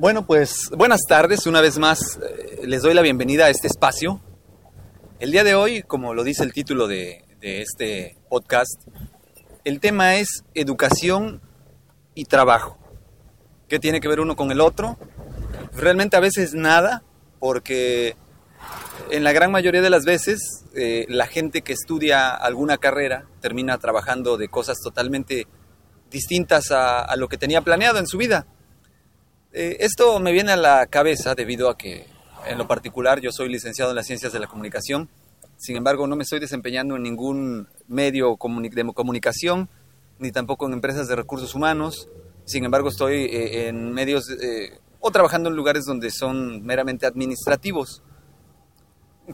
Bueno, pues buenas tardes. Una vez más eh, les doy la bienvenida a este espacio. El día de hoy, como lo dice el título de, este podcast, el tema es educación y trabajo. ¿Qué tiene que ver uno con el otro? Realmente a veces nada, porque en la gran mayoría de las veces eh, la gente que estudia alguna carrera termina trabajando de cosas totalmente distintas a, a lo que tenía planeado en su vida. Eh, esto me viene a la cabeza debido a que, en lo particular, yo soy licenciado en las ciencias de la comunicación. Sin embargo, no me estoy desempeñando en ningún medio de comunicación, ni tampoco en empresas de recursos humanos. Sin embargo, estoy eh, en medios eh, o trabajando en lugares donde son meramente administrativos.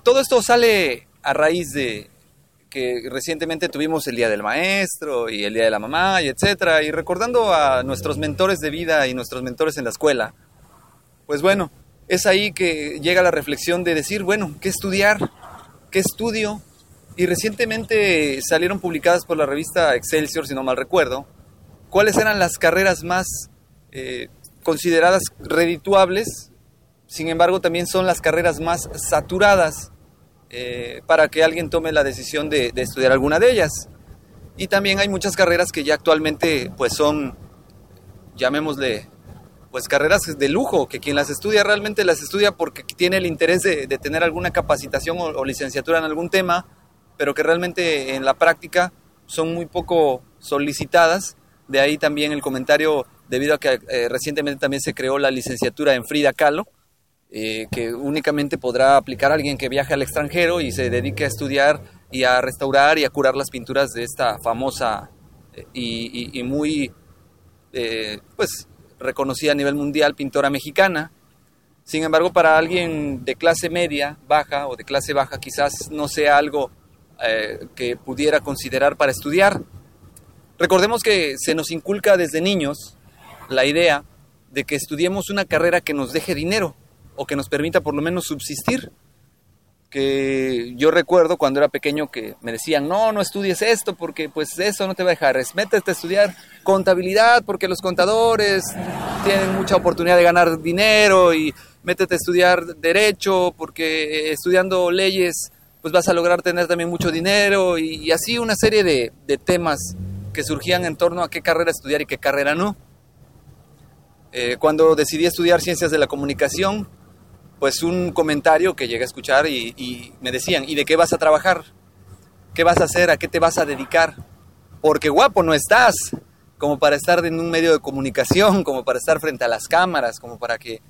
Todo esto sale a raíz de, que recientemente tuvimos el Día del Maestro y el Día de la Mamá y etcétera, y recordando a nuestros mentores de vida y nuestros mentores en la escuela, pues bueno, es ahí que llega la reflexión de decir, bueno, ¿qué estudiar? ¿Qué estudio? Y recientemente salieron publicadas por la revista Excelsior, si no mal recuerdo, cuáles eran las carreras más eh, consideradas redituables, sin embargo también son las carreras más saturadas eh, para que alguien tome la decisión de, estudiar alguna de ellas. Y también hay muchas carreras que ya actualmente pues son, llamémosle, pues carreras de lujo, que quien las estudia realmente las estudia porque tiene el interés de, tener alguna capacitación o, licenciatura en algún tema, pero que realmente en la práctica son muy poco solicitadas. De ahí también el comentario, debido a que eh, recientemente también se creó la licenciatura en Frida Kahlo, eh, que únicamente podrá aplicar alguien que viaje al extranjero y se dedique a estudiar y a restaurar y a curar las pinturas de esta famosa eh, y, muy eh, pues reconocida a nivel mundial pintora mexicana. Sin embargo, para alguien de clase media, baja o de clase baja, quizás no sea algo que pudiera considerar para estudiar. Recordemos que se nos inculca desde niños la idea de que estudiemos una carrera que nos deje dinero o que nos permita por lo menos subsistir. Que yo recuerdo cuando era pequeño que me decían, no, no estudies esto porque pues eso no te va a dejar, es métete a estudiar contabilidad porque los contadores tienen mucha oportunidad de ganar dinero y métete a estudiar derecho porque estudiando leyes pues vas a lograr tener también mucho dinero y, así una serie de, de temas que surgían en torno a qué carrera estudiar y qué carrera no. Eh, cuando decidí estudiar ciencias de la comunicación, pues un comentario que llegué a escuchar y, me decían, ¿y de qué vas a trabajar? ¿Qué vas a hacer? ¿A qué te vas a dedicar? Porque guapo no estás, como para estar en un medio de comunicación, como para estar frente a las cámaras, como para que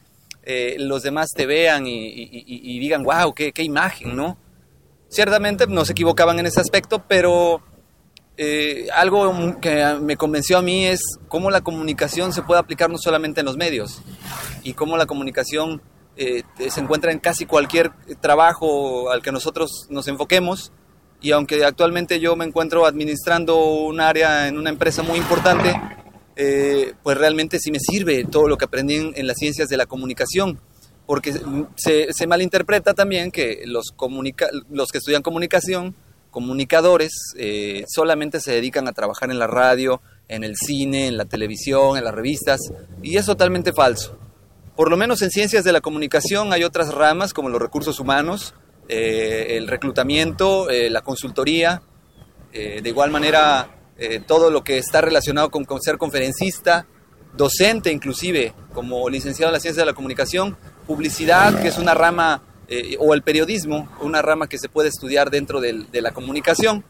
eh, los demás te vean y, digan, wow, qué, qué, imagen, ¿no? Ciertamente nos equivocaban en ese aspecto, pero eh, algo que me convenció a mí es cómo la comunicación se puede aplicar no solamente en los medios y cómo la comunicación eh, se encuentra en casi cualquier trabajo al que nosotros nos enfoquemos. Y aunque actualmente yo me encuentro administrando un área en una empresa muy importante, eh, pues realmente sí me sirve todo lo que aprendí en, las ciencias de la comunicación, porque se, malinterpreta también que los, los que estudian comunicación, comunicadores, eh, solamente se dedican a trabajar en la radio, en el cine, en la televisión, en las revistas, y es totalmente falso. Por lo menos en ciencias de la comunicación hay otras ramas como los recursos humanos, eh, el reclutamiento, eh, la consultoría, eh, de igual manera todo lo que está relacionado con, ser conferencista, docente inclusive, como licenciado en la ciencia de la comunicación, publicidad, que es una rama, o el periodismo, una rama que se puede estudiar dentro de la comunicación.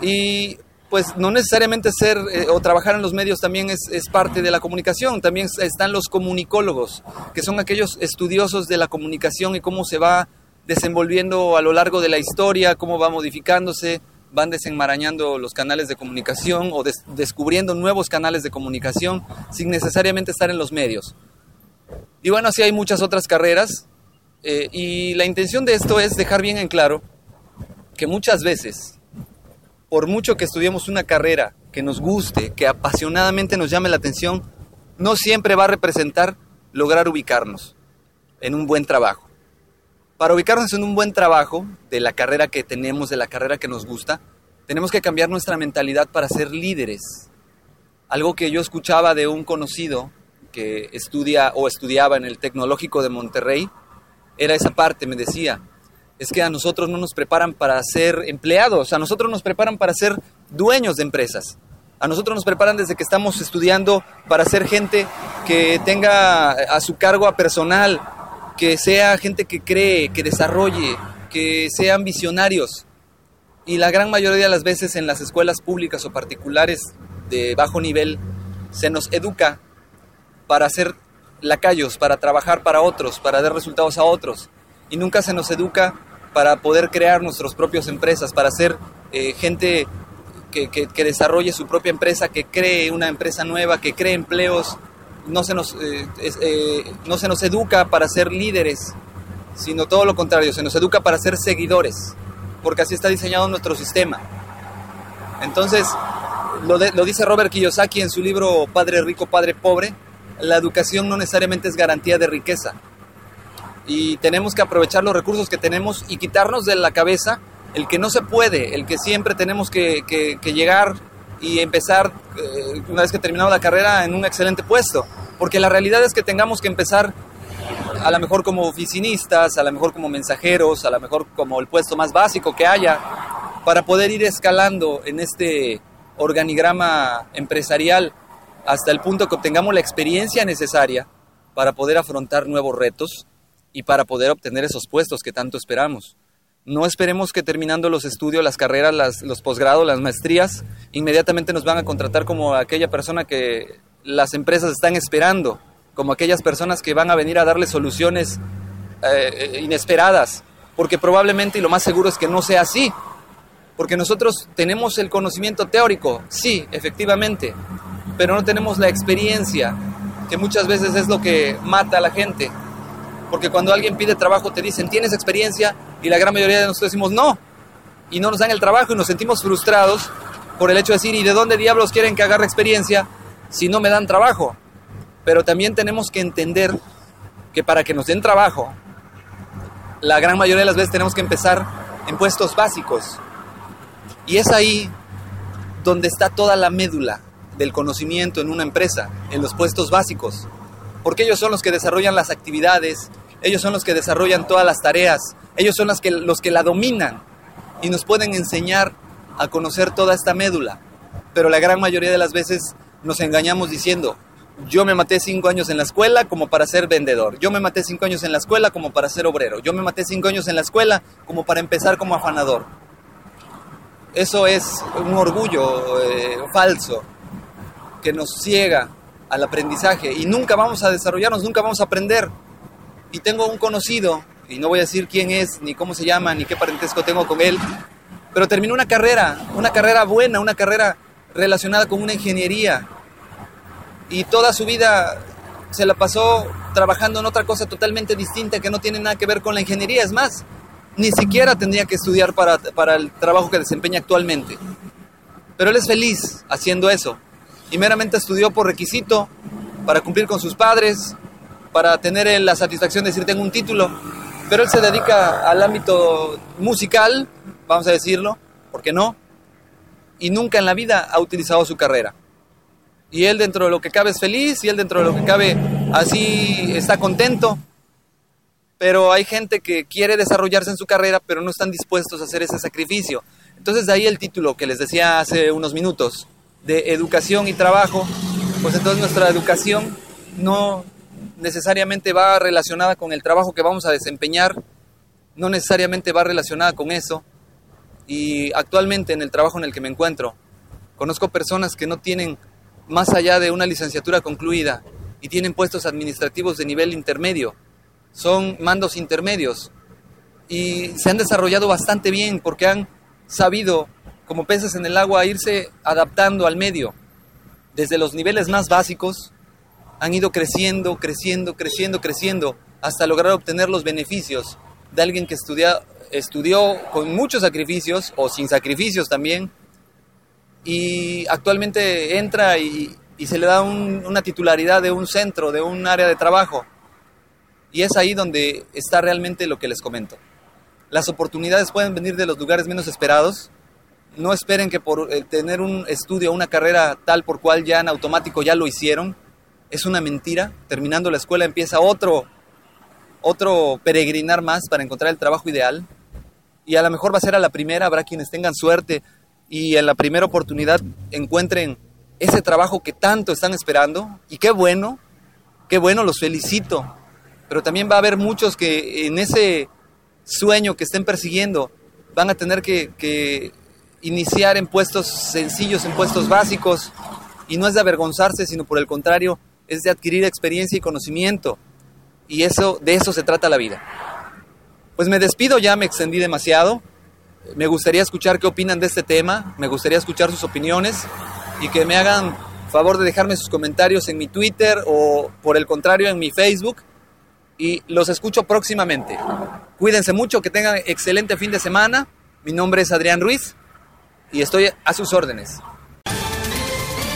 Y pues no necesariamente ser eh, o trabajar en los medios también es, parte de la comunicación, también están los comunicólogos, que son aquellos estudiosos de la comunicación y cómo se va desenvolviendo a lo largo de la historia, cómo va modificándose van desenmarañando los canales de comunicación o descubriendo nuevos canales de comunicación sin necesariamente estar en los medios. Y bueno, así hay muchas otras carreras eh, y la intención de esto es dejar bien en claro que muchas veces, por mucho que estudiemos una carrera que nos guste, que apasionadamente nos llame la atención, no siempre va a representar lograr ubicarnos en un buen trabajo. Para ubicarnos en un buen trabajo de la carrera que tenemos, de la carrera que nos gusta, tenemos que cambiar nuestra mentalidad para ser líderes. Algo que yo escuchaba de un conocido que estudia o estudiaba en el Tecnológico de Monterrey, era esa parte, me decía, es que a nosotros no nos preparan para ser empleados, a nosotros nos preparan para ser dueños de empresas. A nosotros nos preparan desde que estamos estudiando para ser gente que tenga a su cargo a personal, que sea gente que cree, que desarrolle, que sean visionarios. Y la gran mayoría de las veces en las escuelas públicas o particulares de bajo nivel se nos educa para ser lacayos, para trabajar para otros, para dar resultados a otros. Y nunca se nos educa para poder crear nuestras propias empresas, para ser eh, gente que, que, desarrolle su propia empresa, que cree una empresa nueva, que cree empleos. No se, nos, eh, eh, no se nos educa para ser líderes, sino todo lo contrario, se nos educa para ser seguidores, porque así está diseñado nuestro sistema. Entonces, lo, lo dice Robert Kiyosaki en su libro Padre Rico, Padre Pobre, la educación no necesariamente es garantía de riqueza. Y tenemos que aprovechar los recursos que tenemos y quitarnos de la cabeza el que no se puede, el que siempre tenemos que, llegar y empezar, eh, una vez que terminamos la carrera, en un excelente puesto. Porque la realidad es que tengamos que empezar a lo mejor como oficinistas, a lo mejor como mensajeros, a lo mejor como el puesto más básico que haya, para poder ir escalando en este organigrama empresarial hasta el punto que obtengamos la experiencia necesaria para poder afrontar nuevos retos y para poder obtener esos puestos que tanto esperamos. No esperemos que terminando los estudios, las carreras, los posgrados, las maestrías, inmediatamente nos van a contratar como aquella persona que las empresas están esperando, como aquellas personas que van a venir a darle soluciones eh, inesperadas, porque probablemente y lo más seguro es que no sea así, porque nosotros tenemos el conocimiento teórico, sí, efectivamente, pero no tenemos la experiencia, que muchas veces es lo que mata a la gente. Porque cuando alguien pide trabajo te dicen, ¿tienes experiencia? Y la gran mayoría de nosotros decimos, no. Y no nos dan el trabajo y nos sentimos frustrados por el hecho de decir, ¿y de dónde diablos quieren que agarre experiencia si no me dan trabajo? Pero también tenemos que entender que para que nos den trabajo, la gran mayoría de las veces tenemos que empezar en puestos básicos. Y es ahí donde está toda la médula del conocimiento en una empresa, en los puestos básicos, porque ellos son los que desarrollan las actividades, ellos son los que desarrollan todas las tareas, ellos son los que, los que la dominan y nos pueden enseñar a conocer toda esta médula. Pero la gran mayoría de las veces nos engañamos diciendo, yo me maté cinco años en la escuela como para ser vendedor, yo me maté cinco años en la escuela como para ser obrero, yo me maté cinco años en la escuela como para empezar como afanador. Eso es un orgullo eh, falso que nos ciega al aprendizaje y nunca vamos a desarrollarnos, nunca vamos a aprender. Y tengo un conocido, y no voy a decir quién es, ni cómo se llama, ni qué parentesco tengo con él, pero terminó una carrera, una carrera buena, una carrera relacionada con una ingeniería. Y toda su vida se la pasó trabajando en otra cosa totalmente distinta que no tiene nada que ver con la ingeniería. Es más, ni siquiera tendría que estudiar para, para el trabajo que desempeña actualmente. Pero él es feliz haciendo eso y meramente estudió por requisito para cumplir con sus padres, para tener la satisfacción de decir tengo un título, pero él se dedica al ámbito musical, vamos a decirlo, ¿por qué no? Y nunca en la vida ha utilizado su carrera. Y él dentro de lo que cabe es feliz y él dentro de lo que cabe así está contento. Pero hay gente que quiere desarrollarse en su carrera, pero no están dispuestos a hacer ese sacrificio. Entonces de ahí el título que les decía hace unos minutos, de educación y trabajo, pues entonces nuestra educación no necesariamente va relacionada con el trabajo que vamos a desempeñar, no necesariamente va relacionada con eso. Y actualmente en el trabajo en el que me encuentro, conozco personas que no tienen más allá de una licenciatura concluida y tienen puestos administrativos de nivel intermedio. Son mandos intermedios y se han desarrollado bastante bien porque han sabido como peces en el agua, irse adaptando al medio. Desde los niveles más básicos han ido creciendo, creciendo, creciendo, creciendo, hasta lograr obtener los beneficios de alguien que estudió con muchos sacrificios o sin sacrificios también, y actualmente entra y, y se le da una titularidad de un centro, de un área de trabajo. Y es ahí donde está realmente lo que les comento. Las oportunidades pueden venir de los lugares menos esperados. No esperen que por eh, tener un estudio, una carrera tal por cual ya en automático ya lo hicieron. Es una mentira. Terminando la escuela empieza otro, otro peregrinar más para encontrar el trabajo ideal. Y a lo mejor va a ser a la primera, habrá quienes tengan suerte y en la primera oportunidad encuentren ese trabajo que tanto están esperando. Y qué bueno, qué bueno, los felicito. Pero también va a haber muchos que en ese sueño que estén persiguiendo van a tener que, iniciar en puestos sencillos, en puestos básicos. Y no es de avergonzarse, sino por el contrario, es de adquirir experiencia y conocimiento. Y eso, de eso se trata la vida. Pues me despido ya, me extendí demasiado. Me gustaría escuchar qué opinan de este tema, me gustaría escuchar sus opiniones y que me hagan favor de dejarme sus comentarios en mi Twitter o por el contrario en mi Facebook y los escucho próximamente. Cuídense mucho, que tengan excelente fin de semana. Mi nombre es Adrián Ruiz y estoy a sus órdenes.